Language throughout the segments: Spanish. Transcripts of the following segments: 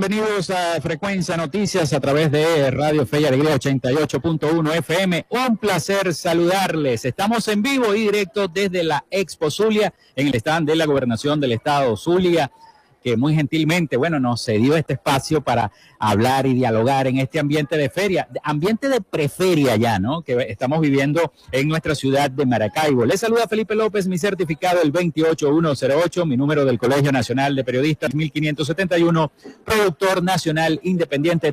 Bienvenidos a Frecuencia Noticias a través de Radio Fe y Alegría 88.1 FM. Un placer saludarles. Estamos en vivo y directo desde la Expo Zulia, en el stand de la Gobernación del Estado Zulia que muy gentilmente, bueno, nos cedió este espacio para hablar y dialogar en este ambiente de feria, ambiente de preferia ya, ¿no? Que estamos viviendo en nuestra ciudad de Maracaibo. Les saluda Felipe López, mi certificado el 28108, mi número del Colegio Nacional de Periodistas 1571, productor nacional independiente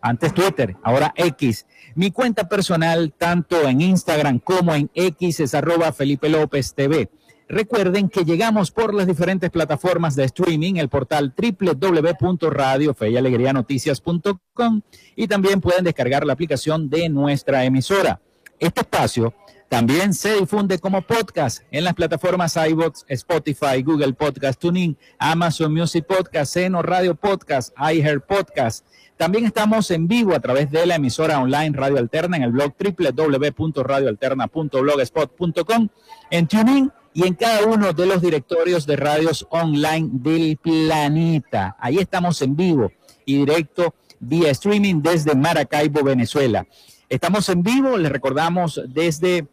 Antes Twitter, ahora X. Mi cuenta personal, tanto en Instagram como en X, es arroba Felipe López TV. Recuerden que llegamos por las diferentes plataformas de streaming, el portal www.radiofeyalegrianoticias.com y también pueden descargar la aplicación de nuestra emisora. Este espacio también se difunde como podcast en las plataformas iVoox, Spotify, Google Podcast, Tuning, Amazon Music Podcast, Seno Radio Podcast, iHeart Podcast. También estamos en vivo a través de la emisora online Radio Alterna en el blog www.radioalterna.blogspot.com, en Tuning y en cada uno de los directorios de radios online del planeta. Ahí estamos en vivo y directo vía streaming desde Maracaibo, Venezuela. Estamos en vivo, les recordamos desde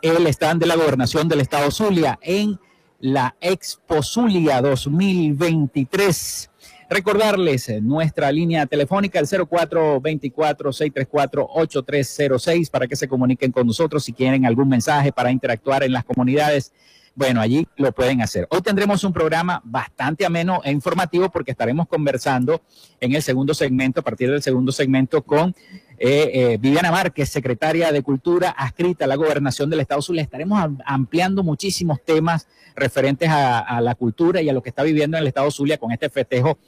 el stand de la gobernación del estado Zulia en la Expo Zulia 2023. Recordarles eh, nuestra línea telefónica, el 0424-634-8306, para que se comuniquen con nosotros si quieren algún mensaje para interactuar en las comunidades. Bueno, allí lo pueden hacer. Hoy tendremos un programa bastante ameno e informativo porque estaremos conversando en el segundo segmento, a partir del segundo segmento, con eh, eh, Viviana Márquez, secretaria de Cultura adscrita a la gobernación del Estado Zulia. Estaremos ampliando muchísimos temas referentes a, a, la cultura y a lo que está viviendo en el Estado Zulia con este festejo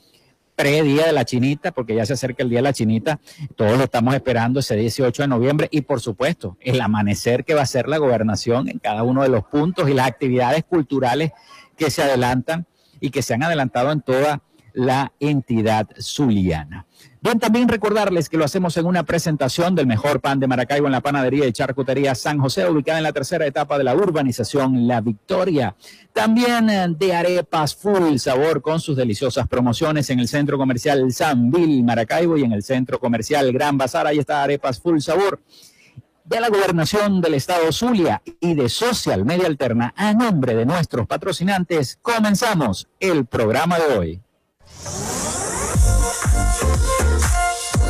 pre-día de la chinita, porque ya se acerca el día de la chinita, todos lo estamos esperando ese 18 de noviembre y por supuesto el amanecer que va a ser la gobernación en cada uno de los puntos y las actividades culturales que se adelantan y que se han adelantado en toda la entidad zuliana. Bien, también recordarles que lo hacemos en una presentación del mejor pan de Maracaibo en la panadería de charcutería San José, ubicada en la tercera etapa de la urbanización La Victoria. También eh, de arepas full sabor con sus deliciosas promociones en el centro comercial San Bill Maracaibo y en el centro comercial Gran Bazar. Ahí está arepas full sabor de la gobernación del estado Zulia y de Social Media Alterna a nombre de nuestros patrocinantes. Comenzamos el programa de hoy.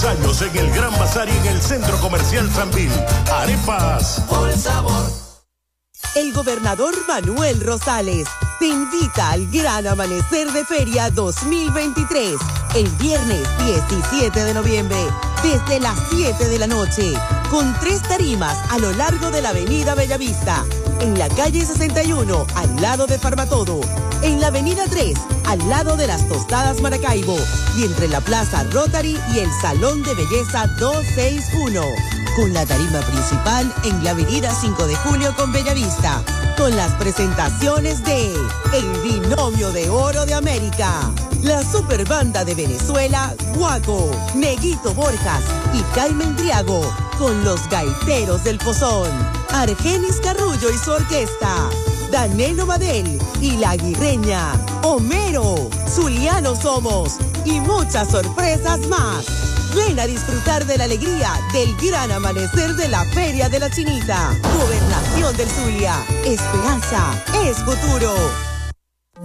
10 años en el Gran Bazar y en el Centro Comercial Sanvil. Arepas. Por sabor. El gobernador Manuel Rosales te invita al Gran Amanecer de Feria 2023, el viernes 17 de noviembre, desde las 7 de la noche, con tres tarimas a lo largo de la avenida Bellavista, en la calle 61, al lado de Farmatodo, en la avenida 3, al lado de las Tostadas Maracaibo, y entre la Plaza Rotary y el Salón de Belleza 261 con la tarima principal en la avenida 5 de Julio con Bellavista, con las presentaciones de El Binomio de Oro de América, la Superbanda de Venezuela, Guaco, Neguito Borjas y Carmen Triago, con los Gaiteros del Pozón, Argenis Carrullo y su orquesta. Danelo Badel y La Guirreña, Homero, Zuliano Somos y muchas sorpresas más. Ven a disfrutar de la alegría del gran amanecer de la Feria de la Chinita. Gobernación del Zulia. Esperanza es futuro.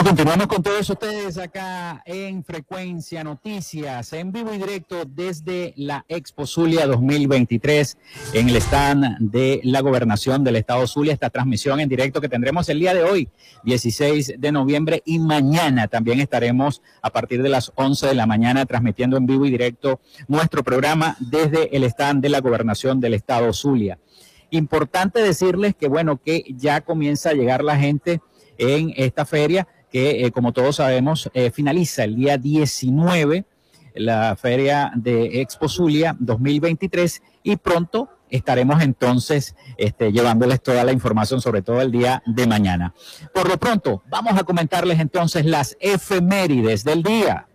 Bueno, continuamos con todos ustedes acá en Frecuencia Noticias, en vivo y directo desde la Expo Zulia 2023 en el stand de la Gobernación del Estado Zulia. Esta transmisión en directo que tendremos el día de hoy, 16 de noviembre, y mañana también estaremos a partir de las 11 de la mañana transmitiendo en vivo y directo nuestro programa desde el stand de la Gobernación del Estado Zulia. Importante decirles que, bueno, que ya comienza a llegar la gente en esta feria que, eh, como todos sabemos, eh, finaliza el día 19, la feria de Expo Zulia 2023, y pronto estaremos entonces este, llevándoles toda la información, sobre todo el día de mañana. Por lo pronto, vamos a comentarles entonces las efemérides del día.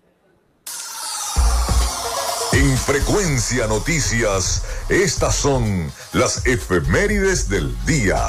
En Frecuencia Noticias, estas son las efemérides del día.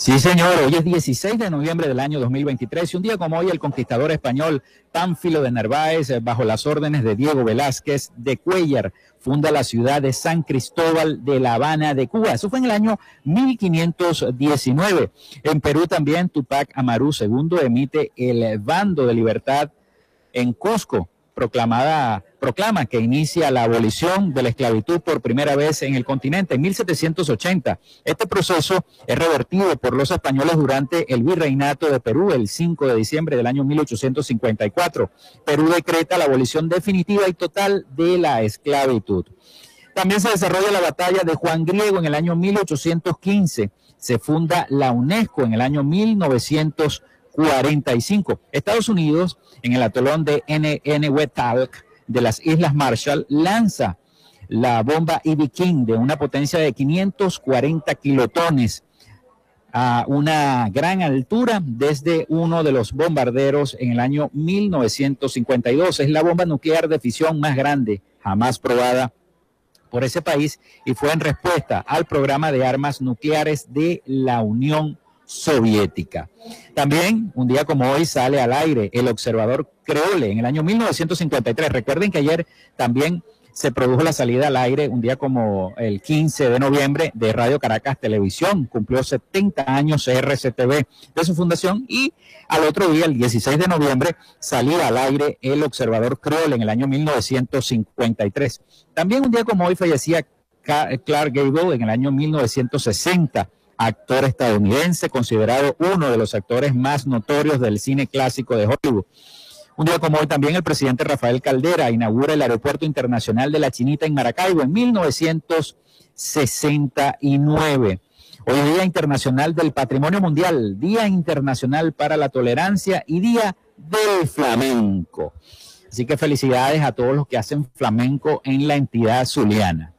Sí, señor, hoy es 16 de noviembre del año 2023 y un día como hoy el conquistador español Pánfilo de Narváez, eh, bajo las órdenes de Diego Velázquez de Cuellar, funda la ciudad de San Cristóbal de La Habana de Cuba. Eso fue en el año 1519. En Perú también Tupac Amaru II emite el bando de libertad en Cusco proclamada, proclama que inicia la abolición de la esclavitud por primera vez en el continente en 1780. Este proceso es revertido por los españoles durante el virreinato de Perú el 5 de diciembre del año 1854. Perú decreta la abolición definitiva y total de la esclavitud. También se desarrolla la batalla de Juan Griego en el año 1815. Se funda la UNESCO en el año 1940. 45. Estados Unidos, en el atolón de Talk de las Islas Marshall, lanza la bomba E.B. King de una potencia de 540 kilotones a una gran altura desde uno de los bombarderos en el año 1952. Es la bomba nuclear de fisión más grande jamás probada por ese país y fue en respuesta al programa de armas nucleares de la Unión soviética. También, un día como hoy, sale al aire el observador Creole en el año 1953. Recuerden que ayer también se produjo la salida al aire, un día como el 15 de noviembre, de Radio Caracas Televisión. Cumplió 70 años RCTV de su fundación y al otro día, el 16 de noviembre, salía al aire el observador Creole en el año 1953. También un día como hoy fallecía Clark Gable en el año 1960 actor estadounidense, considerado uno de los actores más notorios del cine clásico de Hollywood. Un día como hoy también el presidente Rafael Caldera inaugura el Aeropuerto Internacional de la Chinita en Maracaibo en 1969. Hoy Día Internacional del Patrimonio Mundial, Día Internacional para la Tolerancia y Día del Flamenco. Así que felicidades a todos los que hacen flamenco en la entidad zuliana.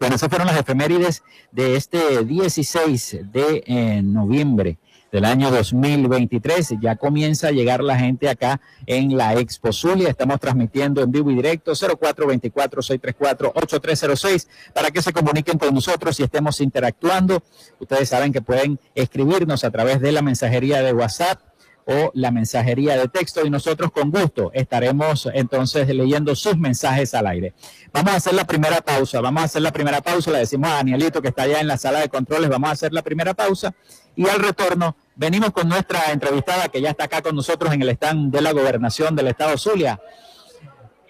Bueno, esas fueron las efemérides de este 16 de eh, noviembre del año 2023. Ya comienza a llegar la gente acá en la Expo Zulia. Estamos transmitiendo en vivo y directo 0424-634-8306 para que se comuniquen con nosotros y estemos interactuando. Ustedes saben que pueden escribirnos a través de la mensajería de WhatsApp o la mensajería de texto y nosotros con gusto estaremos entonces leyendo sus mensajes al aire. Vamos a hacer la primera pausa, vamos a hacer la primera pausa, le decimos a Danielito que está allá en la sala de controles, vamos a hacer la primera pausa y al retorno venimos con nuestra entrevistada que ya está acá con nosotros en el stand de la gobernación del estado Zulia.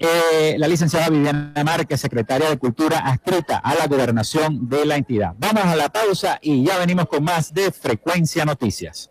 Eh, la licenciada Viviana Márquez, secretaria de Cultura, adscrita a la gobernación de la entidad. Vamos a la pausa y ya venimos con más de Frecuencia Noticias.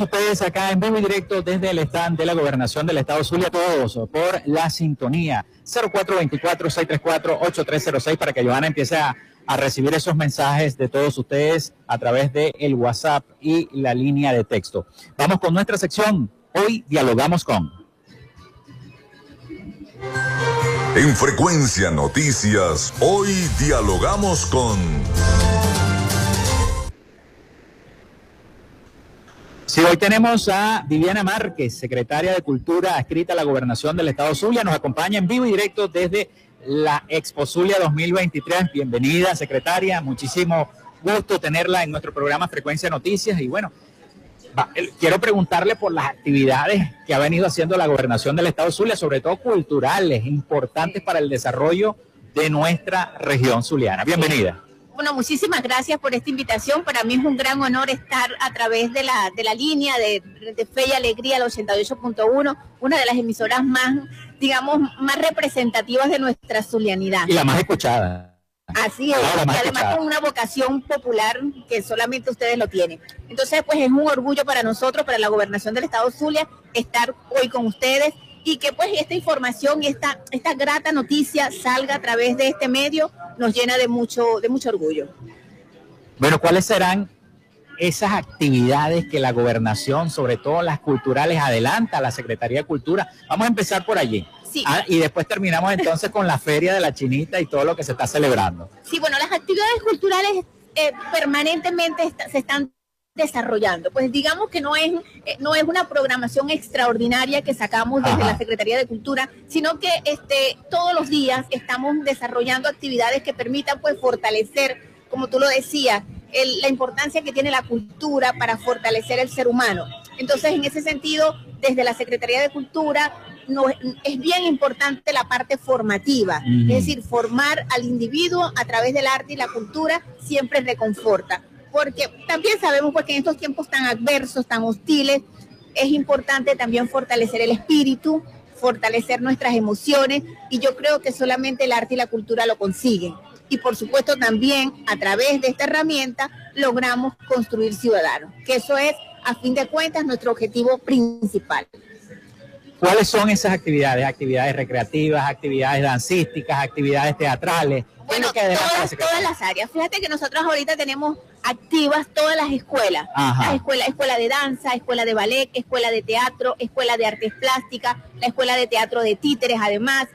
Ustedes acá en vivo y directo desde el stand de la gobernación del estado Zulia, todos por la sintonía 0424-634-8306 para que Johanna empiece a, recibir esos mensajes de todos ustedes a través de el WhatsApp y la línea de texto. Vamos con nuestra sección. Hoy dialogamos con. En Frecuencia Noticias, hoy dialogamos con... Sí, hoy tenemos a Viviana Márquez, secretaria de Cultura adscrita a la Gobernación del Estado Zulia. Nos acompaña en vivo y directo desde la Expo Zulia 2023. Bienvenida, secretaria. Muchísimo gusto tenerla en nuestro programa Frecuencia Noticias. Y bueno, quiero preguntarle por las actividades que ha venido haciendo la Gobernación del Estado Zulia, sobre todo culturales, importantes para el desarrollo de nuestra región zuliana. Bienvenida. Bueno, muchísimas gracias por esta invitación. Para mí es un gran honor estar a través de la, de la línea de, Fe y Alegría, el 88.1, una de las emisoras más, digamos, más representativas de nuestra zulianidad. Y la más escuchada. Así es, y además con una vocación popular que solamente ustedes lo tienen. Entonces, pues es un orgullo para nosotros, para la gobernación del Estado Zulia, estar hoy con ustedes y que pues esta información y esta, esta grata noticia salga a través de este medio nos llena de mucho, de mucho orgullo. Bueno, ¿cuáles serán esas actividades que la gobernación, sobre todo las culturales, adelanta a la Secretaría de Cultura? Vamos a empezar por allí. Sí. Ah, y después terminamos entonces con la Feria de la Chinita y todo lo que se está celebrando. Sí, bueno, las actividades culturales eh, permanentemente se están desarrollando. Pues digamos que no es, eh, no es una programación extraordinaria que sacamos desde la Secretaría de Cultura, sino que este, todos los días estamos desarrollando actividades que permitan pues fortalecer, como tú lo decías, la importancia que tiene la cultura para fortalecer el ser humano. Entonces, en ese sentido, desde la Secretaría de Cultura no, es bien importante la parte formativa, es decir, formar al individuo a través del arte y la cultura siempre reconforta porque también sabemos pues, que en estos tiempos tan adversos, tan hostiles, es importante también fortalecer el espíritu, fortalecer nuestras emociones y yo creo que solamente el arte y la cultura lo consiguen. Y por supuesto también a través de esta herramienta logramos construir ciudadanos, que eso es a fin de cuentas nuestro objetivo principal. ¿Cuáles son esas actividades? Actividades recreativas, actividades dancísticas, actividades teatrales. Bueno, todas, todas, las áreas. Fíjate que nosotros ahorita tenemos activas todas las escuelas. La escuela, escuela de danza, escuela de ballet, escuela de teatro, escuela de artes plásticas, la escuela de teatro de títeres, además.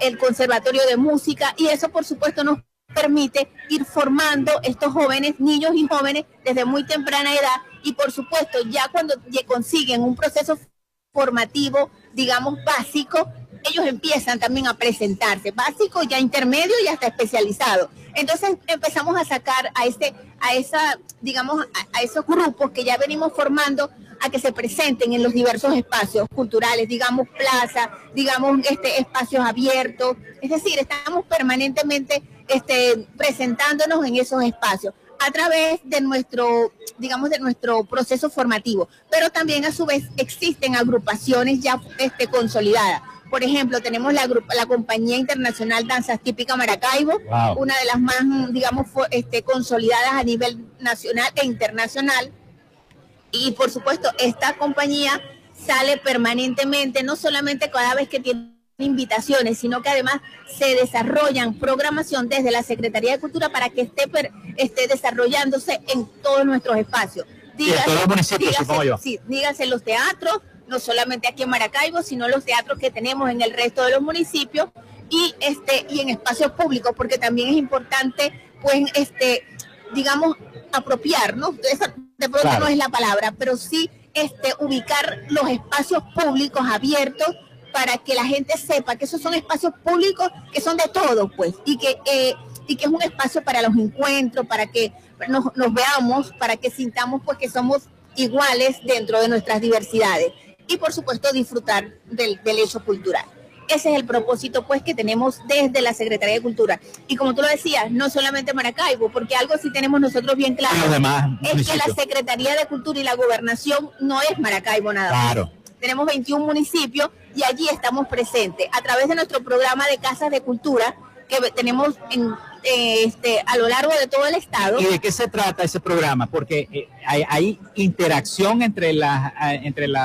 el Conservatorio de Música y eso por supuesto nos permite ir formando estos jóvenes, niños y jóvenes desde muy temprana edad y por supuesto ya cuando consiguen un proceso formativo, digamos, básico, ellos empiezan también a presentarse, básico, ya intermedio y hasta especializado. Entonces empezamos a sacar a este, a esa, digamos, a, a, esos grupos que ya venimos formando a que se presenten en los diversos espacios culturales, digamos plaza, digamos este espacios abiertos, es decir, estamos permanentemente este, presentándonos en esos espacios a través de nuestro, digamos, de nuestro proceso formativo, pero también a su vez existen agrupaciones ya este, consolidadas. Por ejemplo, tenemos la, la Compañía Internacional Danzas Típicas Maracaibo, una de las más, digamos, este, consolidadas a nivel nacional e internacional. Y por supuesto, esta compañía sale permanentemente, no solamente cada vez que tiene invitaciones, sino que además se desarrollan programación desde la Secretaría de Cultura para que esté, esté desarrollándose en todos nuestros espacios. Dígase, todos los municipios, supongo yo. Sí, dígase los teatros, no solamente aquí en Maracaibo, sino los teatros que tenemos en el resto de los municipios y este y en espacios públicos, porque también es importante, pues, este, digamos, apropiarnos. Esa de pronto no es la palabra, pero sí este, ubicar los espacios públicos abiertos para que la gente sepa que esos son espacios públicos que son de todos, pues, y que, eh, y que es un espacio para los encuentros, para que nos, nos, veamos, para que sintamos pues que somos iguales dentro de nuestras diversidades y por supuesto disfrutar del, del hecho cultural. Ese es el propósito pues que tenemos desde la Secretaría de Cultura. Y como tú lo decías, no solamente Maracaibo, porque algo sí tenemos nosotros bien claro es que la Secretaría de Cultura y la Gobernación no es Maracaibo nada más. Claro. Tenemos 21 municipios y allí estamos presentes a través de nuestro programa de casas de cultura que tenemos en, eh, este, a lo largo de todo el estado. ¿Y de qué se trata ese programa? Porque eh, hay, hay, interacción entre las eh, entre los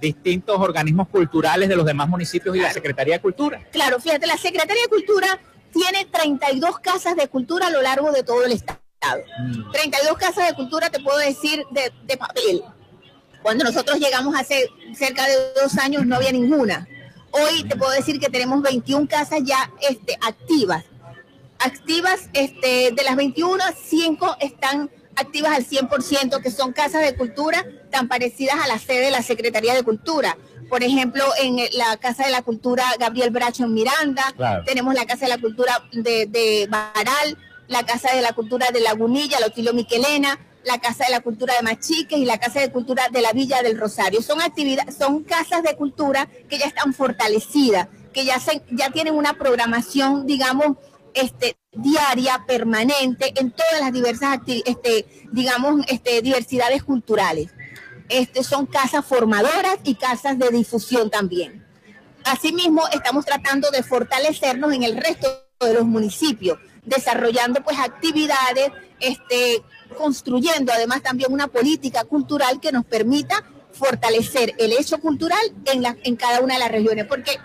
distintos organismos culturales de los demás municipios y la Secretaría de Cultura. Claro, fíjate, la Secretaría de Cultura tiene 32 casas de cultura a lo largo de todo el estado. 32 mm. casas de cultura, te puedo decir, de, de papel. Cuando nosotros llegamos hace cerca de dos años no había ninguna. Hoy te puedo decir que tenemos 21 casas ya este, activas. Activas, este, de las 21, 5 están activas al 100%, que son casas de cultura tan parecidas a la sede de la Secretaría de Cultura. Por ejemplo, en la Casa de la Cultura Gabriel Bracho en Miranda, tenemos la Casa de la Cultura de, de Baral, la Casa de la Cultura de Lagunilla, Lotilio Miquelena, la Casa de la Cultura de Machiques y la Casa de Cultura de la Villa del Rosario. Son actividades, son casas de cultura que ya están fortalecidas, que ya se, ya tienen una programación, digamos, este, diaria, permanente, en todas las diversas, este, digamos, este, diversidades culturales. Este, son casas formadoras y casas de difusión también. Asimismo, estamos tratando de fortalecernos en el resto de los municipios, desarrollando pues actividades construyendo además también una política cultural que nos permita fortalecer el hecho cultural en, cada una de las regiones, porque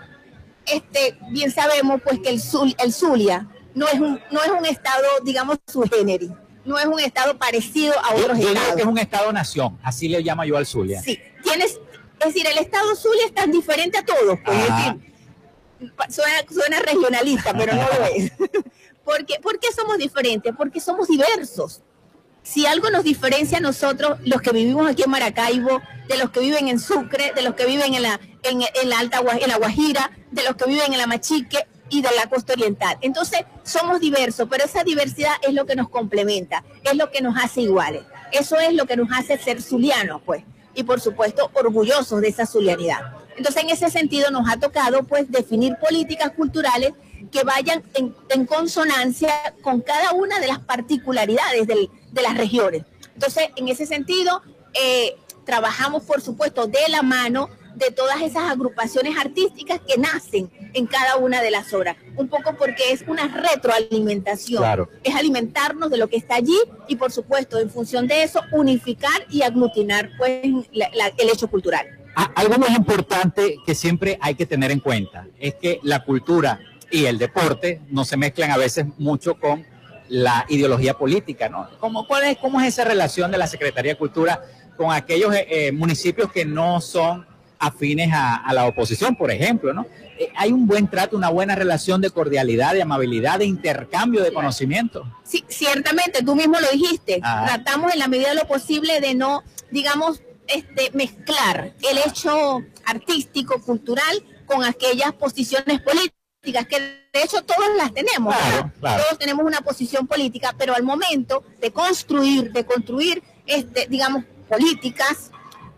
bien sabemos pues que el Zulia no es, un, no es un estado, digamos, su género, no es un estado parecido a otros yo, estados. que es un estado-nación, así le llamo yo al Zulia. Sí, tienes, es decir, el estado Zulia es tan diferente a todos, pues, suena, suena regionalista, pero no lo es. porque, ¿Por qué somos diferentes? Porque somos diversos si algo nos diferencia a nosotros, los que vivimos aquí en Maracaibo, de los que viven en Sucre, de los que viven en la, en, la Alta en la Guajira, de los que viven en la Machique y de la costa oriental. Entonces, somos diversos, pero esa diversidad es lo que nos complementa, es lo que nos hace iguales. Eso es lo que nos hace ser zulianos, pues, y por supuesto, orgullosos de esa zulianidad. Entonces, en ese sentido, nos ha tocado, pues, definir políticas culturales que vayan en, consonancia con cada una de las particularidades de las regiones. Entonces, en ese sentido, eh, trabajamos, por supuesto, de la mano de todas esas agrupaciones artísticas que nacen en cada una de las horas. Un poco porque es una retroalimentación. Es alimentarnos de lo que está allí y, por supuesto, en función de eso, unificar y aglutinar pues, el hecho cultural. Ah, algo muy importante que siempre hay que tener en cuenta es que la cultura y el deporte no se mezclan a veces mucho con la ideología política, ¿no? ¿Cómo, cuál es, ¿Cómo es esa relación de la Secretaría de Cultura con aquellos eh, eh, municipios que no son afines a, la oposición, por ejemplo, ¿no? Eh, hay un buen trato, una buena relación de cordialidad, de amabilidad, de intercambio de conocimiento. Sí, ciertamente, tú mismo lo dijiste. Ah. Tratamos en la medida de lo posible de no, digamos, este, mezclar el hecho artístico, cultural, con aquellas posiciones políticas, que de hecho todos las tenemos. Todos tenemos una posición política, pero al momento de construir, de construir, este, digamos, políticas,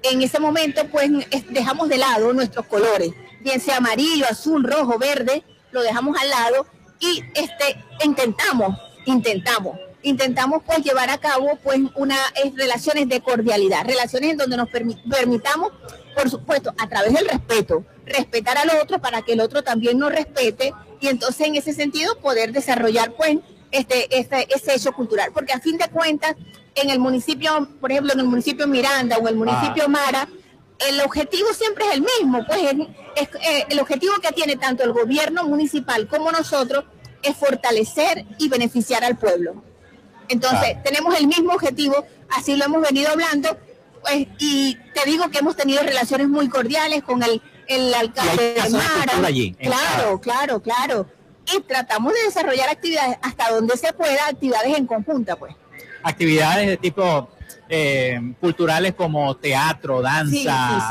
en ese momento pues dejamos de lado nuestros colores, bien sea amarillo, azul, rojo, verde, lo dejamos al lado y este, intentamos, intentamos, intentamos pues llevar a cabo pues unas relaciones de cordialidad, relaciones en donde nos permitamos, por supuesto, a través del respeto, respetar al otro para que el otro también nos respete y entonces en ese sentido poder desarrollar pues este, este, ese hecho cultural, porque a fin de cuentas en el municipio, por ejemplo, en el municipio Miranda o en el municipio ah. Mara, el objetivo siempre es el mismo, pues es, eh, el objetivo que tiene tanto el gobierno municipal como nosotros es fortalecer y beneficiar al pueblo. Entonces, ah. tenemos el mismo objetivo, así lo hemos venido hablando, pues, y te digo que hemos tenido relaciones muy cordiales con el, el alcalde de Mara. claro, claro, claro. Y tratamos de desarrollar actividades hasta donde se pueda, actividades en conjunta, pues actividades de tipo eh, culturales como teatro, danza,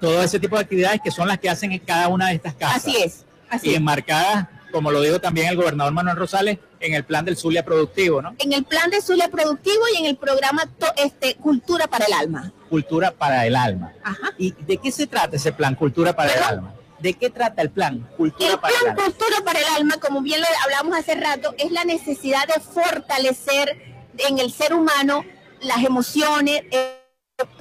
todo ese tipo de actividades que son las que hacen en cada una de estas casas. Así es. Así y enmarcadas, como lo dijo también el gobernador Manuel Rosales, en el plan del Zulia Productivo, ¿no? En el plan del Zulia Productivo y en el programa este, Cultura para el Alma. Cultura para el Alma. Ajá. ¿Y de qué se trata ese plan Cultura para el Alma? ¿De qué trata el plan Cultura para el Alma? Cultura para el Alma, como bien lo hablamos hace rato, es la necesidad de fortalecer en el ser humano las emociones, eh,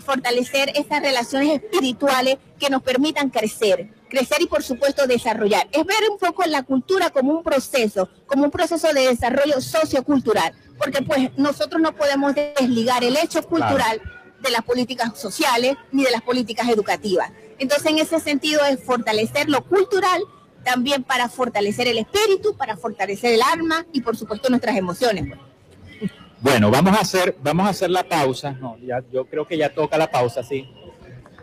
fortalecer estas relaciones espirituales que nos permitan crecer, crecer y por supuesto desarrollar. Es ver un poco la cultura como un proceso, como un proceso de desarrollo sociocultural, porque pues nosotros no podemos desligar el hecho cultural de las políticas sociales ni de las políticas educativas. Entonces en ese sentido es fortalecer lo cultural también para fortalecer el espíritu, para fortalecer el alma y por supuesto nuestras emociones. Pues. Bueno, vamos a hacer, vamos a hacer la pausa. No, ya, yo creo que ya toca la pausa, sí.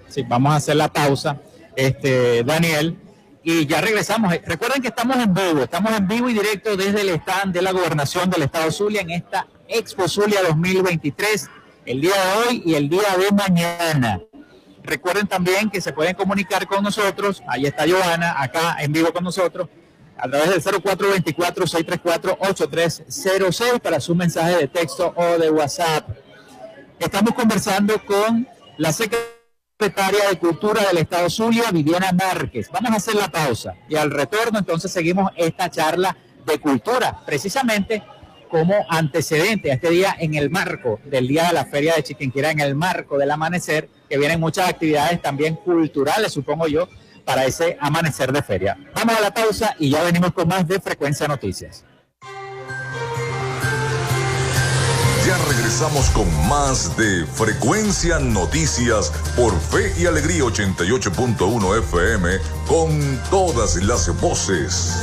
Sí, vamos a hacer la pausa, este, Daniel, y ya regresamos. Recuerden que estamos en vivo, estamos en vivo y directo desde el stand de la gobernación del estado Zulia en esta Expo Zulia 2023, el día de hoy y el día de mañana. Recuerden también que se pueden comunicar con nosotros, ahí está Joana, acá en vivo con nosotros, a través del 0424-634-8306 para su mensaje de texto o de WhatsApp. Estamos conversando con la secretaria de Cultura del Estado Zulia, Viviana Márquez. Vamos a hacer la pausa y al retorno entonces seguimos esta charla de cultura, precisamente como antecedente a este día en el marco del Día de la Feria de Chiquinquirá, en el marco del amanecer, que vienen muchas actividades también culturales, supongo yo, para ese amanecer de feria. Vamos a la pausa y ya venimos con más de Frecuencia Noticias. Ya regresamos con más de Frecuencia Noticias por Fe y Alegría 88.1 FM con todas las voces.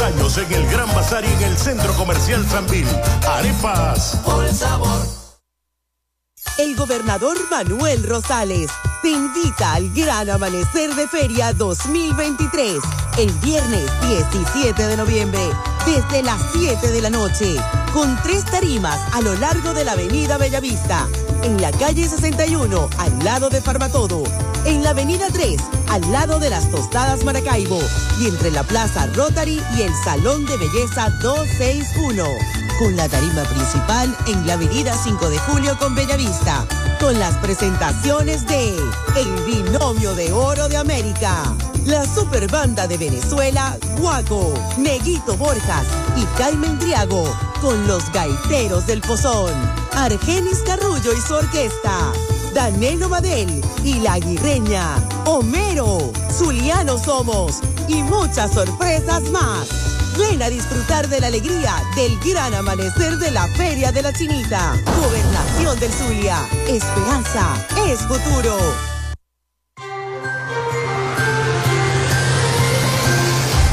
10 años en el Gran Bazar y en el Centro Comercial Sanvil. Arepas por sabor. El gobernador Manuel Rosales te invita al Gran Amanecer de Feria 2023, el viernes 17 de noviembre, desde las 7 de la noche, con tres tarimas a lo largo de la avenida Bellavista, en la calle 61, al lado de Farmatodo, en la avenida 3, al lado de las Tostadas Maracaibo, y entre la Plaza Rotary y el Salón de Belleza 261 con la tarima principal en la avenida 5 de Julio con Bellavista, con las presentaciones de El Binomio de Oro de América, la Superbanda de Venezuela, Guaco, Neguito Borjas y Carmen Triago, con los Gaiteros del Pozón, Argenis Carrullo y su orquesta. Danelo Madel y La Guirreña, Homero, Zuliano Somos y muchas sorpresas más. Ven a disfrutar de la alegría del gran amanecer de la Feria de la Chinita. Gobernación del Zulia. Esperanza es futuro.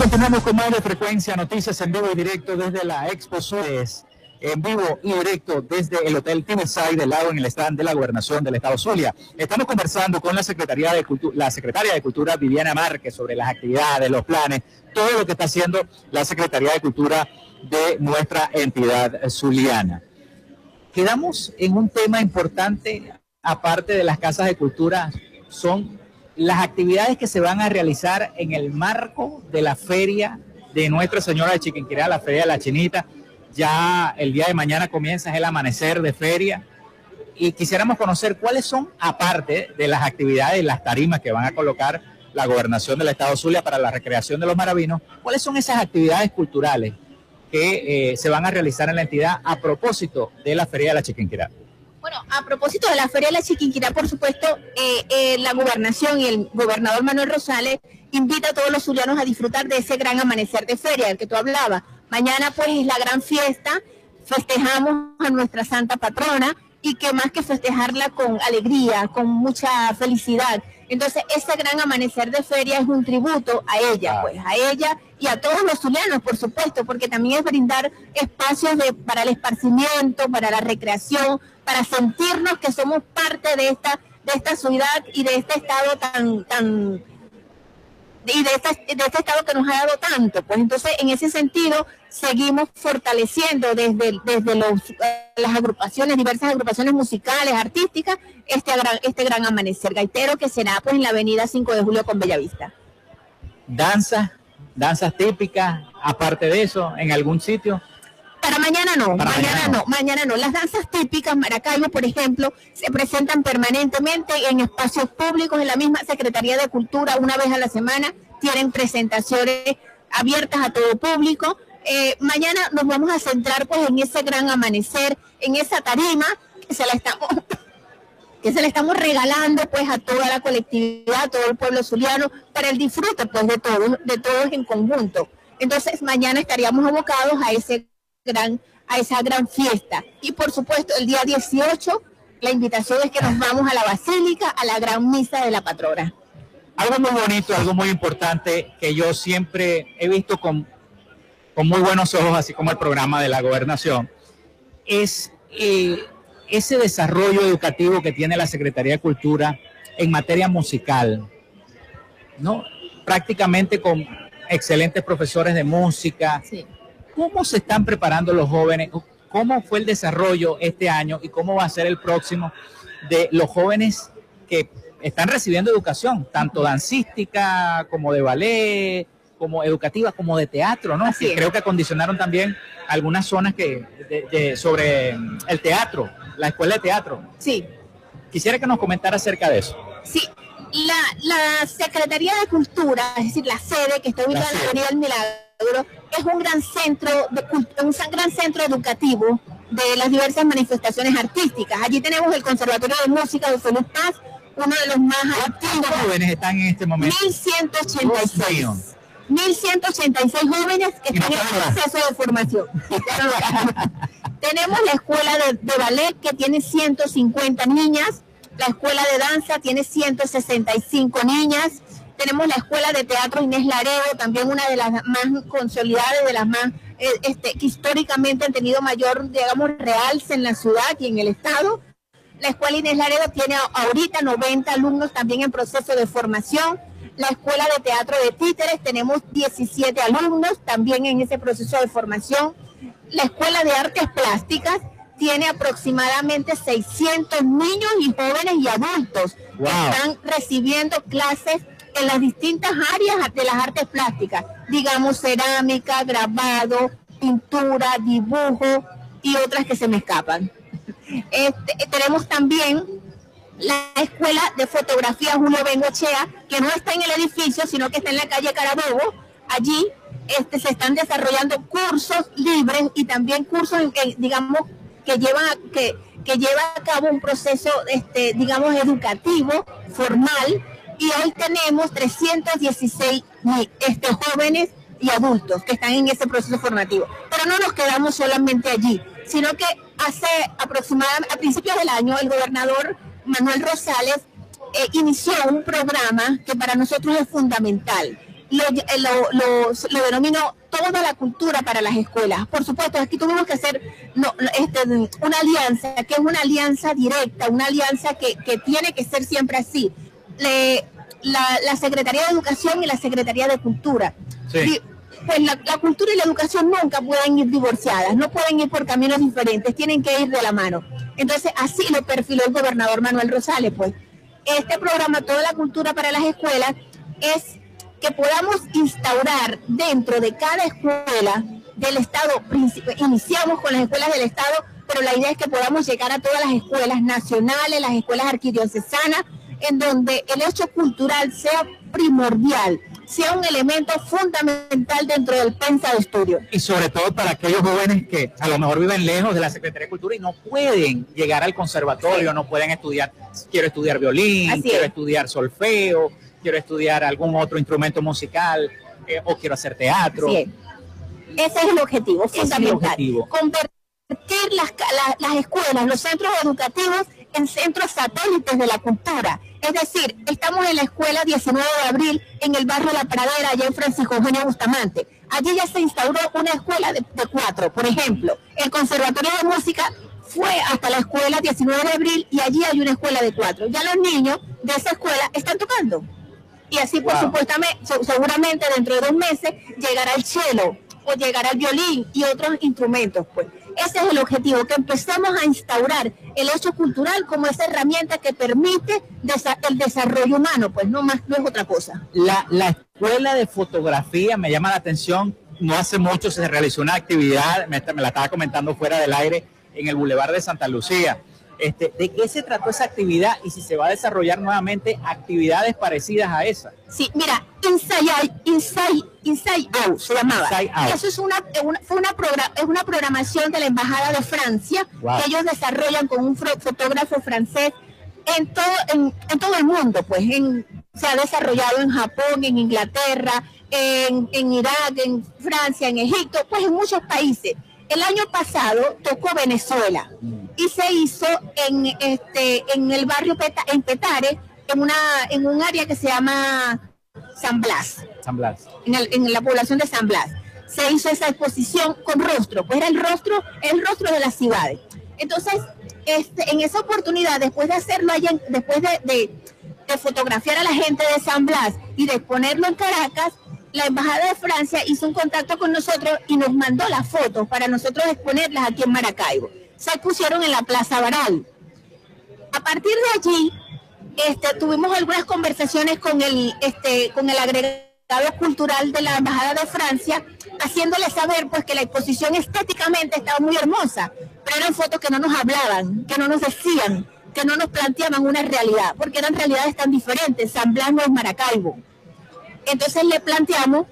Continuamos con más de frecuencia, noticias en vivo y directo desde la Expo Suez, en vivo y directo desde el Hotel Timeside del lado en el stand de la Gobernación del Estado Zulia. Estamos conversando con la Secretaría de Cultura, la Secretaria de Cultura Viviana Márquez sobre las actividades, los planes, todo lo que está haciendo la Secretaría de Cultura de nuestra entidad zuliana. Quedamos en un tema importante, aparte de las casas de cultura, son las actividades que se van a realizar en el marco de la feria de Nuestra Señora de Chiquinquirá, la Feria de la Chinita. Ya el día de mañana comienza el amanecer de feria y quisiéramos conocer cuáles son, aparte de las actividades y las tarimas que van a colocar la gobernación del Estado Zulia para la recreación de los maravinos, cuáles son esas actividades culturales que eh, se van a realizar en la entidad a propósito de la Feria de la Chiquinquirá. Bueno, a propósito de la Feria de la Chiquinquirá, por supuesto, eh, eh, la gobernación y el gobernador Manuel Rosales invita a todos los zulianos a disfrutar de ese gran amanecer de feria del que tú hablabas. Mañana pues es la gran fiesta, festejamos a nuestra santa patrona y que más que festejarla con alegría, con mucha felicidad. Entonces, ese gran amanecer de feria es un tributo a ella, pues, a ella y a todos los zulianos, por supuesto, porque también es brindar espacios de, para el esparcimiento, para la recreación, para sentirnos que somos parte de esta, de esta ciudad y de este estado tan, tan, y de este, de este estado que nos ha dado tanto. Pues entonces, en ese sentido, seguimos fortaleciendo desde, desde los, eh, las agrupaciones, diversas agrupaciones musicales, artísticas, este gran, este gran amanecer gaitero que será pues en la avenida 5 de julio con Bellavista. Danza, danzas típicas, aparte de eso, en algún sitio. Para mañana no, mañana, no. mañana no. Las danzas típicas, Maracaibo, por ejemplo, se presentan permanentemente en espacios públicos, en la misma Secretaría de Cultura, una vez a la semana, tienen presentaciones abiertas a todo público. Eh, mañana nos vamos a centrar pues en ese gran amanecer, en esa tarima que se la estamos que se le estamos regalando pues a toda la colectividad, a todo el pueblo zuliano, para el disfrute pues de todos, de todos en conjunto. Entonces mañana estaríamos abocados a ese gran, a esa gran fiesta. Y por supuesto, el día 18, la invitación es que nos vamos a la Basílica, a la gran misa de la patrona. Algo muy bonito, algo muy importante que yo siempre he visto con, con muy buenos ojos, así como el programa de la gobernación, es eh, ese desarrollo educativo que tiene la Secretaría de Cultura en materia musical, ¿no? Prácticamente con excelentes profesores de música, sí. ¿Cómo se están preparando los jóvenes? ¿Cómo fue el desarrollo este año y cómo va a ser el próximo de los jóvenes que están recibiendo educación, tanto dancística como de ballet, como educativa, como de teatro, ¿no? Que creo que acondicionaron también algunas zonas que sobre el teatro, la escuela de teatro. Sí. Quisiera que nos comentara acerca de eso. Sí, la, Secretaría de Cultura, es decir, la sede que está ubicada en la Avenida del Milagro, es un gran centro de un gran centro educativo de las diversas manifestaciones artísticas. Allí tenemos el Conservatorio de Música de Feliz Paz, uno de los más activos. ¿Cuántos jóvenes están en este momento? 1186. 1186 jóvenes que están en proceso de formación. tenemos la escuela de, de ballet que tiene 150 niñas, la escuela de danza tiene 165 niñas. Tenemos la escuela de teatro Inés Laredo, también una de las más consolidadas, de las más eh, este, que históricamente han tenido mayor, digamos, realce en la ciudad y en el estado. La escuela Inés Laredo tiene ahorita 90 alumnos también en proceso de formación. La escuela de teatro de títeres tenemos 17 alumnos también en ese proceso de formación. La escuela de artes plásticas tiene aproximadamente 600 niños y jóvenes y adultos que están recibiendo clases en las distintas áreas de las artes plásticas, digamos cerámica, grabado, pintura, dibujo y otras que se me escapan. Este, tenemos también la Escuela de Fotografía Julio Bengochea, que no está en el edificio, sino que está en la calle Carabobo. Allí este, se están desarrollando cursos libres y también cursos, digamos, que lleva, que, que lleva a cabo un proceso, este, digamos, educativo, formal, y hoy tenemos 316 este, jóvenes y adultos que están en ese proceso formativo. Pero no nos quedamos solamente allí, sino que hace aproximadamente, a principios del año, el gobernador Manuel Rosales eh, inició un programa que para nosotros es fundamental. Lo, lo, lo denominó toda la cultura para las escuelas. Por supuesto, aquí tuvimos que hacer no, este, una alianza, que es una alianza directa, una alianza que, tiene que ser siempre así. La, Secretaría de Educación y la Secretaría de Cultura. pues la, la, cultura y la educación nunca pueden ir divorciadas, no pueden ir por caminos diferentes, tienen que ir de la mano. Entonces, así lo perfiló el gobernador Manuel Rosales, pues. Este programa, Toda la Cultura para las Escuelas, es que podamos instaurar dentro de cada escuela del Estado, iniciamos con las escuelas del Estado, pero la idea es que podamos llegar a todas las escuelas nacionales, las escuelas arquidiocesanas, en donde el hecho cultural sea primordial, sea un elemento fundamental dentro del pensa de estudio. Y sobre todo para aquellos jóvenes que a lo mejor viven lejos de la Secretaría de Cultura y no pueden llegar al conservatorio, no pueden estudiar, quiero estudiar violín, quiero estudiar solfeo, quiero estudiar algún otro instrumento musical eh, o quiero hacer teatro. Ese es el objetivo fundamental. Convertir las, las escuelas, los centros educativos en centros satélites de la cultura. Es decir, estamos en la escuela 19 de abril en el barrio La Pradera, allá en Francisco Eugenio Bustamante. Allí ya se instauró una escuela de, de, cuatro, por ejemplo. El Conservatorio de Música fue hasta la escuela 19 de abril y allí hay una escuela de cuatro. Ya los niños de esa escuela están tocando y así por supuesto seguramente dentro de dos meses llegará el cello o llegará el violín y otros instrumentos pues ese es el objetivo que empecemos a instaurar el hecho cultural como esa herramienta que permite el desarrollo humano pues no más no es otra cosa. La, la escuela de fotografía me llama la atención. No hace mucho se realizó una actividad me, me la estaba comentando fuera del aire en el Boulevard de Santa Lucía este, ¿De qué se trató esa actividad y si se va a desarrollar nuevamente actividades parecidas a esa? Sí, mira, Inside, Inside, Inside Out se llamaba. Eso es una, fue una, es una programación de la Embajada de Francia que ellos desarrollan con un fotógrafo francés en todo, en, todo el mundo, pues se ha desarrollado en Japón, en Inglaterra, en, en Irak, en Francia, en Egipto, pues en muchos países. El año pasado tocó Venezuela y se hizo en este en el barrio en Petare, en una en un área que se llama San Blas. San Blas. En, la población de San Blas. Se hizo esa exposición con rostro, pues era el rostro, el rostro de las ciudades. Entonces, este, en esa oportunidad, después de hacerlo allá, después de, de, de fotografiar a la gente de San Blas y de exponerlo en Caracas, la Embajada de Francia hizo un contacto con nosotros y nos mandó las fotos para nosotros exponerlas aquí en Maracaibo. Se pusieron en la Plaza Baral. A partir de allí, este, tuvimos algunas conversaciones con el, este, con el agregado cultural de la Embajada de Francia, haciéndole saber pues que la exposición estéticamente estaba muy hermosa, pero eran fotos que no nos hablaban, que no nos decían que no nos planteaban una realidad, porque eran realidades tan diferentes, San Blas no es Maracaibo. Entonces le planteamos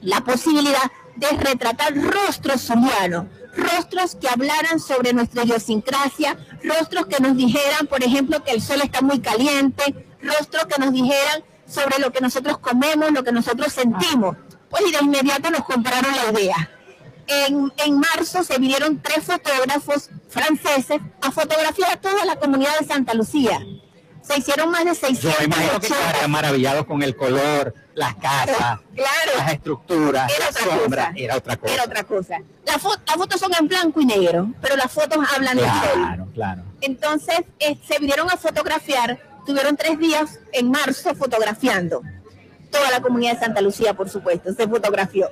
la posibilidad de retratar rostros zulianos, rostros que hablaran sobre nuestra idiosincrasia, rostros que nos dijeran, por ejemplo, que el sol está muy caliente, rostros que nos dijeran sobre lo que nosotros comemos, lo que nosotros sentimos. Pues y de inmediato nos compraron la idea. En, en, marzo se vinieron tres fotógrafos franceses a fotografiar a toda la comunidad de Santa Lucía. Se hicieron más de 600 Yo imagino que estarían maravillados con el color, las casas, claro, las estructuras, era otra sombra, cosa. era otra cosa. Era otra cosa. La fo- las fotos son en blanco y negro, pero las fotos hablan del sol. Claro, claro. Entonces eh, se vinieron a fotografiar, tuvieron tres días en marzo fotografiando. Toda la comunidad de Santa Lucía, por supuesto, se fotografió.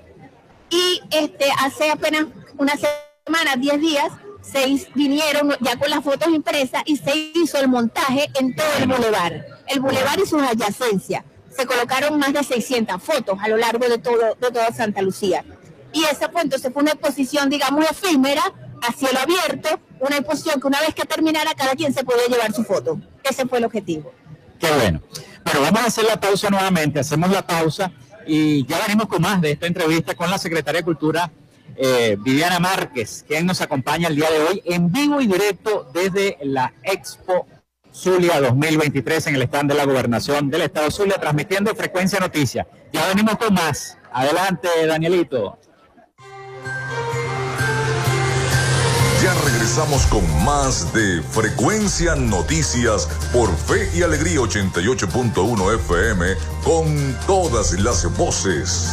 Y este, hace apenas una semana, diez días, se vinieron ya con las fotos impresas y se hizo el montaje en todo el bulevar, el bulevar y sus adyacencias. Se colocaron más de 600 fotos a lo largo de, todo, de toda Santa Lucía. Y esa pues entonces fue una exposición, digamos, efímera, a cielo abierto, una exposición que una vez que terminara cada quien se podía llevar su foto. Ese fue el objetivo. Qué bueno. Bueno, vamos a hacer la pausa nuevamente. Hacemos la pausa y ya venimos con más de esta entrevista con la secretaria de Cultura, eh, Viviana Márquez, quien nos acompaña el día de hoy en vivo y directo desde la Expo Zulia 2023 en el stand de la Gobernación del Estado Zulia, transmitiendo Frecuencia Noticias. Ya venimos con más. Adelante, Danielito. Ya regresamos con más de Frecuencia Noticias por Fe y Alegría 88.1 FM con todas las voces.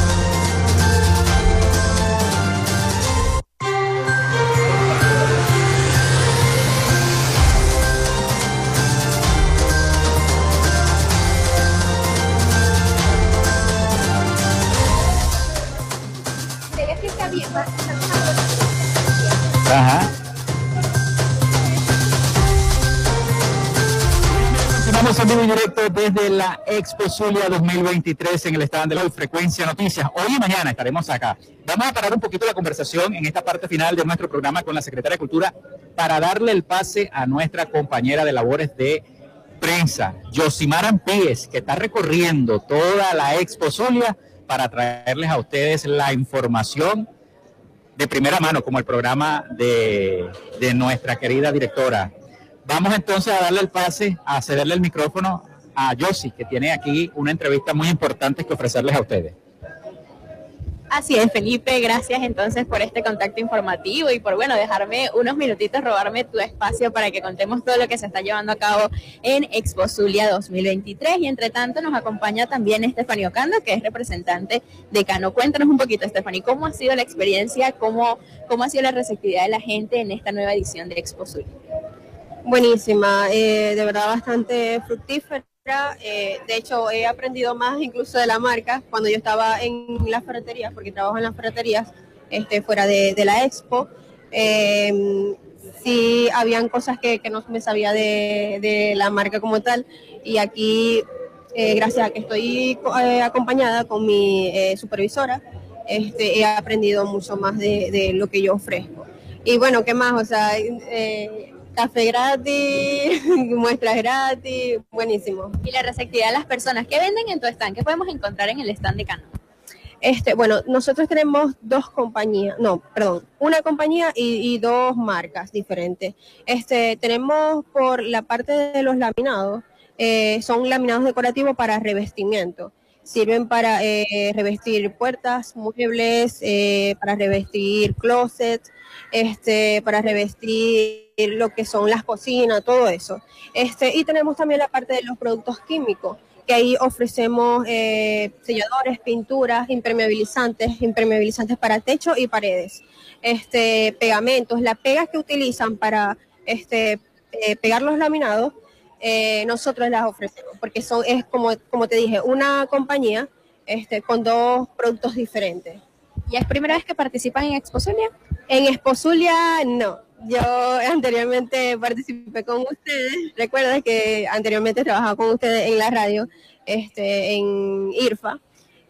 Desde la Expo Zulia 2023 en el stand de la Frecuencia Noticias. Hoy y mañana estaremos acá. Vamos a parar un poquito la conversación en esta parte final de nuestro programa con la Secretaria de Cultura para darle el pase a nuestra compañera de labores de prensa, Yosimar Ampíes, que está recorriendo toda la Expo Zulia para traerles a ustedes la información de primera mano, como el programa de, de nuestra querida directora. Vamos entonces a darle el pase, a cederle el micrófono a Yossi, que tiene aquí una entrevista muy importante que ofrecerles a ustedes. Así es, Felipe, gracias entonces por este contacto informativo y por, bueno, dejarme unos minutitos, robarme tu espacio para que contemos todo lo que se está llevando a cabo en Expo Zulia 2023. Y entre tanto nos acompaña también Estefanía Ocando, que es representante de Cano. Cuéntanos un poquito, Estefanía, ¿cómo ha sido la experiencia, cómo, cómo ha sido la receptividad de la gente en esta nueva edición de Expo Zulia? Buenísima, eh, de verdad bastante fructífera. Eh, de hecho, he aprendido más incluso de la marca cuando yo estaba en las ferreterías, porque trabajo en las ferreterías este, fuera de, de la expo. Eh, sí, habían cosas que, que no me sabía de, de la marca como tal. Y aquí, eh, gracias a que estoy eh, acompañada con mi eh, supervisora, este, he aprendido mucho más de, de lo que yo ofrezco. Y bueno, ¿qué más? O sea, eh, café gratis, muestras gratis, buenísimo. Y la receptividad de las personas que venden en tu stand, ¿qué podemos encontrar en el stand de Cano? Este, bueno, nosotros tenemos dos compañías, no, perdón, una compañía y, y dos marcas diferentes. Este, tenemos por la parte de los laminados, eh, son laminados decorativos para revestimiento. Sirven para eh, revestir puertas, muebles, eh, para revestir closets, este, para revestir lo que son las cocinas, todo eso. Este, y tenemos también la parte de los productos químicos, que ahí ofrecemos eh, selladores, pinturas, impermeabilizantes, impermeabilizantes para techo y paredes, este, pegamentos, las pegas que utilizan para este, eh, pegar los laminados, eh, nosotros las ofrecemos, porque son, es como, como te dije, una compañía este, con dos productos diferentes. ¿Y es primera vez que participan en Expo Zulia? En Exposulia, no. yo anteriormente participé con ustedes. Recuerda que anteriormente trabajaba con ustedes en la radio, este, en IRFA.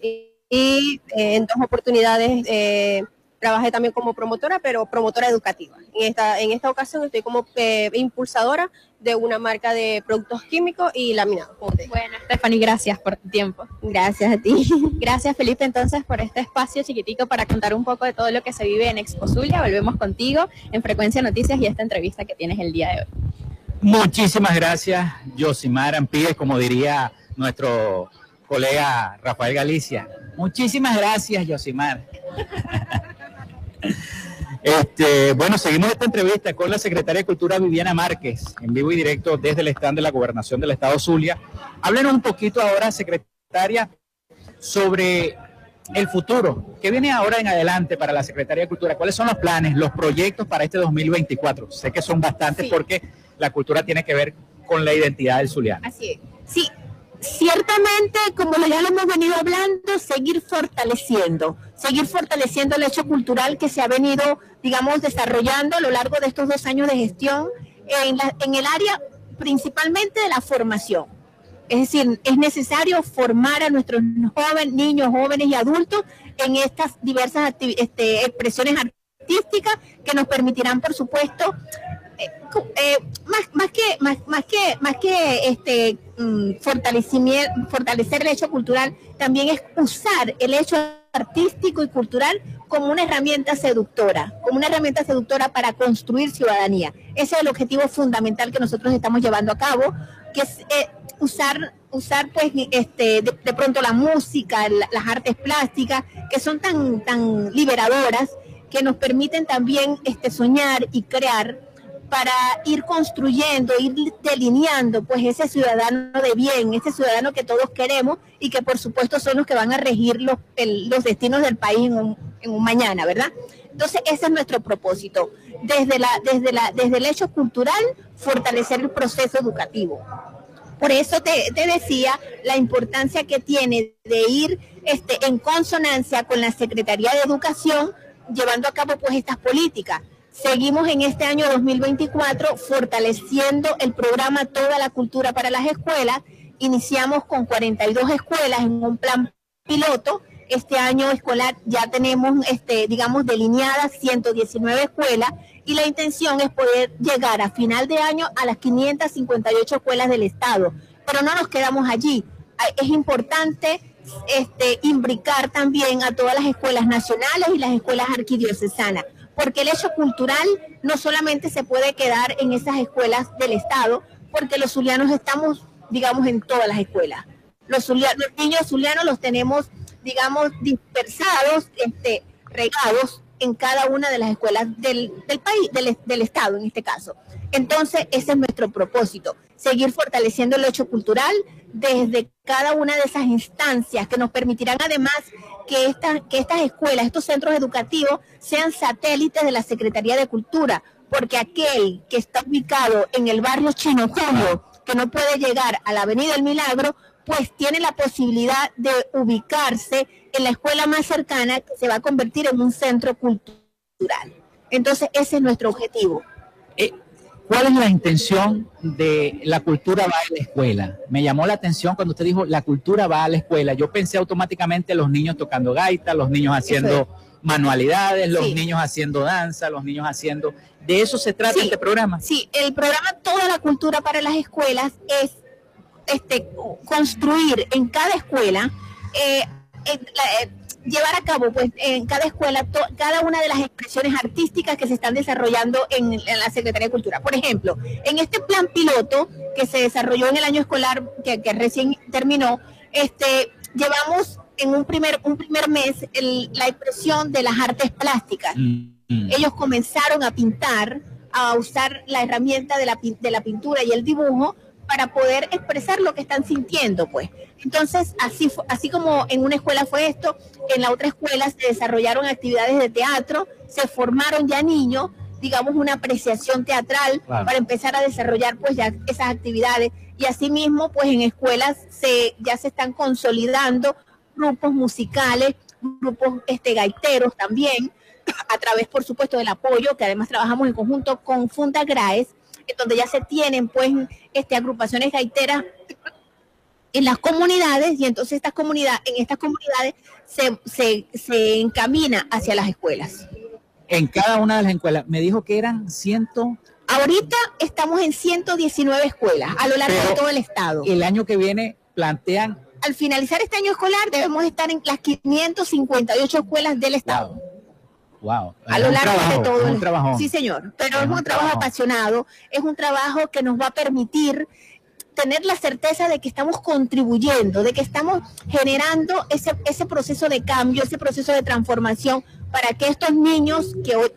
Y, eh, en dos oportunidades eh, trabajé también como promotora, pero promotora educativa. En esta, en esta ocasión estoy como eh, impulsadora de una marca de productos químicos y laminados. Bueno, Stephanie, gracias por tu tiempo. Gracias a ti. Gracias, Felipe, entonces, por este espacio chiquitico para contar un poco de todo lo que se vive en Expo Zulia. Volvemos contigo en Frecuencia Noticias y esta entrevista que tienes el día de hoy. Muchísimas gracias, Josimar Ampide, como diría nuestro colega Rafael Galicia. Muchísimas gracias, Josimar. Este, bueno, seguimos esta entrevista con la secretaria de Cultura Viviana Márquez, en vivo y directo desde el stand de la Gobernación del Estado Zulia. Háblenos un poquito ahora, secretaria, sobre el futuro. ¿Qué viene ahora en adelante para la Secretaría de Cultura? ¿Cuáles son los planes, los proyectos para este 2024? Sé que son bastantes porque la cultura tiene que ver con la identidad del zuliano. Así es. Sí, ciertamente, como ya lo hemos venido hablando, seguir fortaleciendo, seguir fortaleciendo el hecho cultural que se ha venido, digamos, desarrollando a lo largo de estos dos años de gestión en, en el área principalmente de la formación. Es decir, es necesario formar a nuestros jóvenes, niños, jóvenes y adultos en estas diversas este, expresiones artísticas que nos permitirán, por supuesto, eh, más, más que más, más que más que este mm, fortalecimiento, fortalecer el hecho cultural también es usar el hecho artístico y cultural como una herramienta seductora, como una herramienta seductora para construir ciudadanía. Ese es el objetivo fundamental que nosotros estamos llevando a cabo, que es eh, usar usar pues este de, pronto la música, las artes plásticas que son tan tan liberadoras que nos permiten también este soñar y crear para ir construyendo, ir delineando pues ese ciudadano de bien, ese ciudadano que todos queremos y que por supuesto son los que van a regir los, los destinos del país en un, en un, mañana, ¿verdad? Entonces ese es nuestro propósito, desde, desde, desde el hecho cultural, fortalecer el proceso educativo. Por eso te, te decía la importancia que tiene de ir este, en consonancia con la Secretaría de Educación llevando a cabo pues estas políticas Seguimos en este año 2024 fortaleciendo el programa Toda la Cultura para las Escuelas. Iniciamos con 42 escuelas en un plan piloto. Este año escolar ya tenemos, este, digamos, delineadas 119 escuelas y la intención es poder llegar a final de año a las 558 escuelas del Estado. Pero no nos quedamos allí. Es importante este, imbricar también a todas las escuelas nacionales y las escuelas arquidiocesanas porque el hecho cultural no solamente se puede quedar en esas escuelas del Estado, porque los zulianos estamos, digamos, en todas las escuelas. Los, niños zulianos los tenemos, digamos, dispersados, este, regados en cada una de las escuelas del, país, del, del, Estado en este caso. Entonces, ese es nuestro propósito, seguir fortaleciendo el hecho cultural desde cada una de esas instancias que nos permitirán además que, que estas escuelas, estos centros educativos sean satélites de la Secretaría de Cultura, porque aquel que está ubicado en el barrio Chino Julio, que no puede llegar a la Avenida del Milagro, pues tiene la posibilidad de ubicarse en la escuela más cercana que se va a convertir en un centro cultural. Entonces, ese es nuestro objetivo. Eh, ¿Cuál es la intención de la cultura va a la escuela? Me llamó la atención cuando usted dijo la cultura va a la escuela. Yo pensé automáticamente los niños tocando gaita, los niños haciendo manualidades, los niños haciendo danza, los niños haciendo... ¿De eso se trata este programa? Sí, el programa Toda la Cultura para las Escuelas es este, construir en cada escuela eh, eh, llevar a cabo pues en cada escuela cada una de las expresiones artísticas que se están desarrollando en, la Secretaría de Cultura. Por ejemplo, en este plan piloto que se desarrolló en el año escolar que, recién terminó, este llevamos en un primer un primer mes la expresión de las artes plásticas. Mm. Ellos comenzaron a pintar, a usar la herramienta de la, de la pintura y el dibujo para poder expresar lo que están sintiendo, pues. Entonces, así, así como en una escuela fue esto, en la otra escuela se desarrollaron actividades de teatro, se formaron ya niños, digamos, una apreciación teatral para empezar a desarrollar pues ya esas actividades. Y asimismo, pues en escuelas se, ya se están consolidando grupos musicales, grupos este, gaiteros también, a través, por supuesto, del apoyo, que además trabajamos en conjunto con Funda Graes, donde ya se tienen pues este, agrupaciones gaiteras en las comunidades y entonces estas comunidades, en estas comunidades se, se, se encamina hacia las escuelas. En cada una de las escuelas, me dijo que eran ciento... Ahorita estamos en 119 escuelas a lo largo de todo el estado. El año que viene plantean... Al finalizar este año escolar debemos estar en las 558 escuelas del estado. Wow. A lo largo de todo. Es un trabajo. Sí, señor. Pero es, un, trabajo, apasionado, es un trabajo que nos va a permitir tener la certeza de que estamos contribuyendo, de que estamos generando ese, ese proceso de cambio, ese proceso de transformación para que estos niños, que hoy,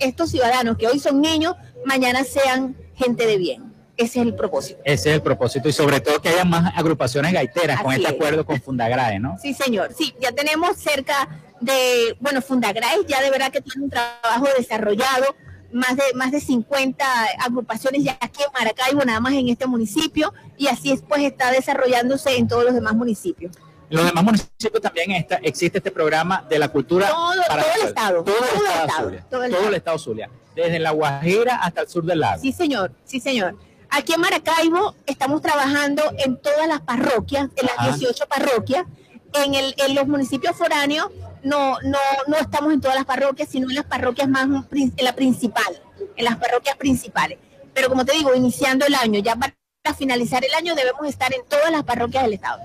estos ciudadanos que hoy son niños, mañana sean gente de bien. Ese es el propósito. Ese es el propósito y sobre todo que haya más agrupaciones gaiteras con este acuerdo con Fundagrae, ¿no? Sí, señor. Sí, ya tenemos cerca de, bueno, Fundagrae ya de verdad que tiene un trabajo desarrollado, más de, más de 50 agrupaciones ya aquí en Maracaibo, nada más en este municipio, y así es, pues está desarrollándose en todos los demás municipios. En los demás municipios también está, existe este programa de la cultura todo, para todo el estado, todo, el estado, Zulia, todo, el, estado Zulia, desde la Guajira hasta el sur del lago. Sí, señor, sí, señor. Aquí en Maracaibo estamos trabajando en todas las parroquias, en las 18 parroquias, en, el, en los municipios foráneos no, no, no estamos en todas las parroquias, sino en las parroquias más, en la principal, en las parroquias principales. Pero como te digo, iniciando el año, ya para finalizar el año debemos estar en todas las parroquias del Estado.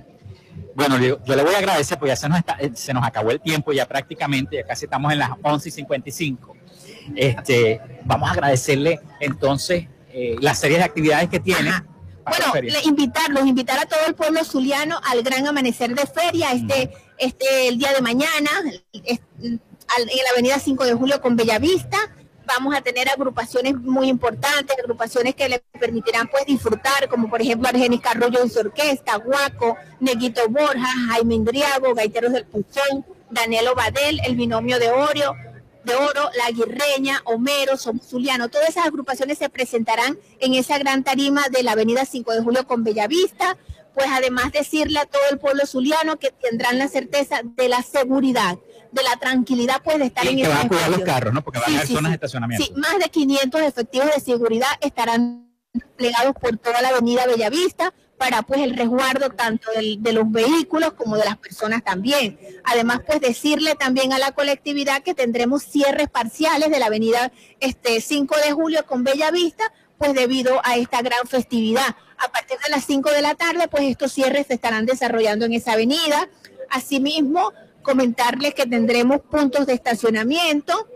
Bueno, yo, le voy a agradecer, porque ya se nos, está, eh, se nos acabó el tiempo, ya prácticamente, ya casi estamos en las 11 y 55. Este, vamos a agradecerle entonces eh, las series de actividades que tiene. Bueno, invitarlos, invitar a todo el pueblo zuliano al gran amanecer de feria, este, este el día de mañana, en la avenida 5 de julio con Bellavista. Vamos a tener agrupaciones muy importantes, agrupaciones que le permitirán pues disfrutar, como por ejemplo Argenis Carrollo en su orquesta, Guaco, Neguito Borja, Jaime Indriago, Gaiteros del Punzón, Daniel Obadel, el binomio de Oro, de Oro, La Guirreña, Homero, Zuliano, todas esas agrupaciones se presentarán en esa gran tarima de la avenida 5 de Julio con Bellavista, pues además decirle a todo el pueblo zuliano que tendrán la certeza de la seguridad, de la tranquilidad pues de estar en que van a cuidar los carros, ¿no? Porque van a haber zonas de estacionamiento. Sí, más de 500 efectivos de seguridad estarán desplegados por toda la avenida Bellavista, para pues el resguardo tanto de los vehículos como de las personas también. Además, pues decirle también a la colectividad que tendremos cierres parciales de la avenida este 5 de julio con Bella Vista, pues debido a esta gran festividad. A partir de las 5 de la tarde, pues estos cierres se estarán desarrollando en esa avenida. Asimismo, comentarles que tendremos puntos de estacionamiento,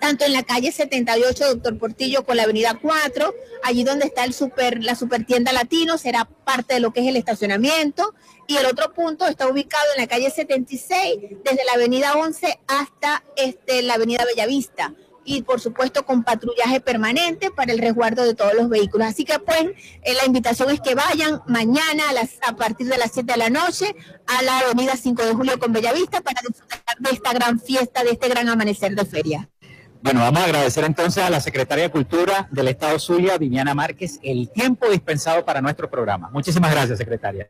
tanto en la calle 78, doctor Portillo, con la avenida 4, allí donde está el super, la supertienda latino, será parte de lo que es el estacionamiento. Y el otro punto está ubicado en la calle 76, desde la avenida 11 hasta este, la avenida Bellavista. Y por supuesto con patrullaje permanente para el resguardo de todos los vehículos. Así que pues eh, la invitación es que vayan mañana a, las, a partir de las 7 de la noche a la avenida 5 de julio con Bellavista para disfrutar de esta gran fiesta, de este gran amanecer de feria. Bueno, vamos a agradecer entonces a la Secretaria de Cultura del Estado Zulia, Viviana Márquez, el tiempo dispensado para nuestro programa. Muchísimas gracias, Secretaria.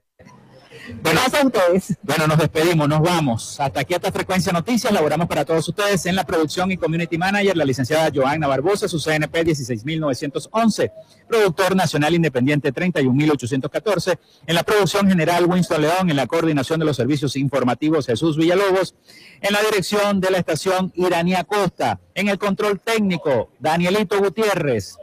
Bueno, Gracias a ustedes. Bueno, nos despedimos, nos vamos. Hasta aquí, hasta Frecuencia Noticias. Laboramos para todos ustedes en la producción y community manager, la licenciada Joanna Barbosa, su CNP 16911, productor nacional independiente 31814, en la producción general Winston León, en la coordinación de los servicios informativos Jesús Villalobos, en la dirección de la estación Iranía Costa, en el control técnico Danielito Gutiérrez.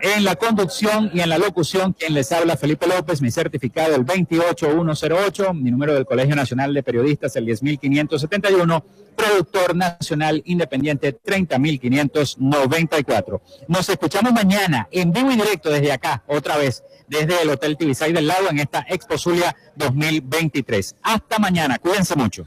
En la conducción y en la locución, quien les habla, Felipe López, mi certificado el 28108, mi número del Colegio Nacional de Periodistas el 10571, productor nacional independiente 30594. Nos escuchamos mañana en vivo y directo desde acá, otra vez, desde el Hotel Tibisay del Lago en esta Expo Zulia 2023. Hasta mañana, cuídense mucho.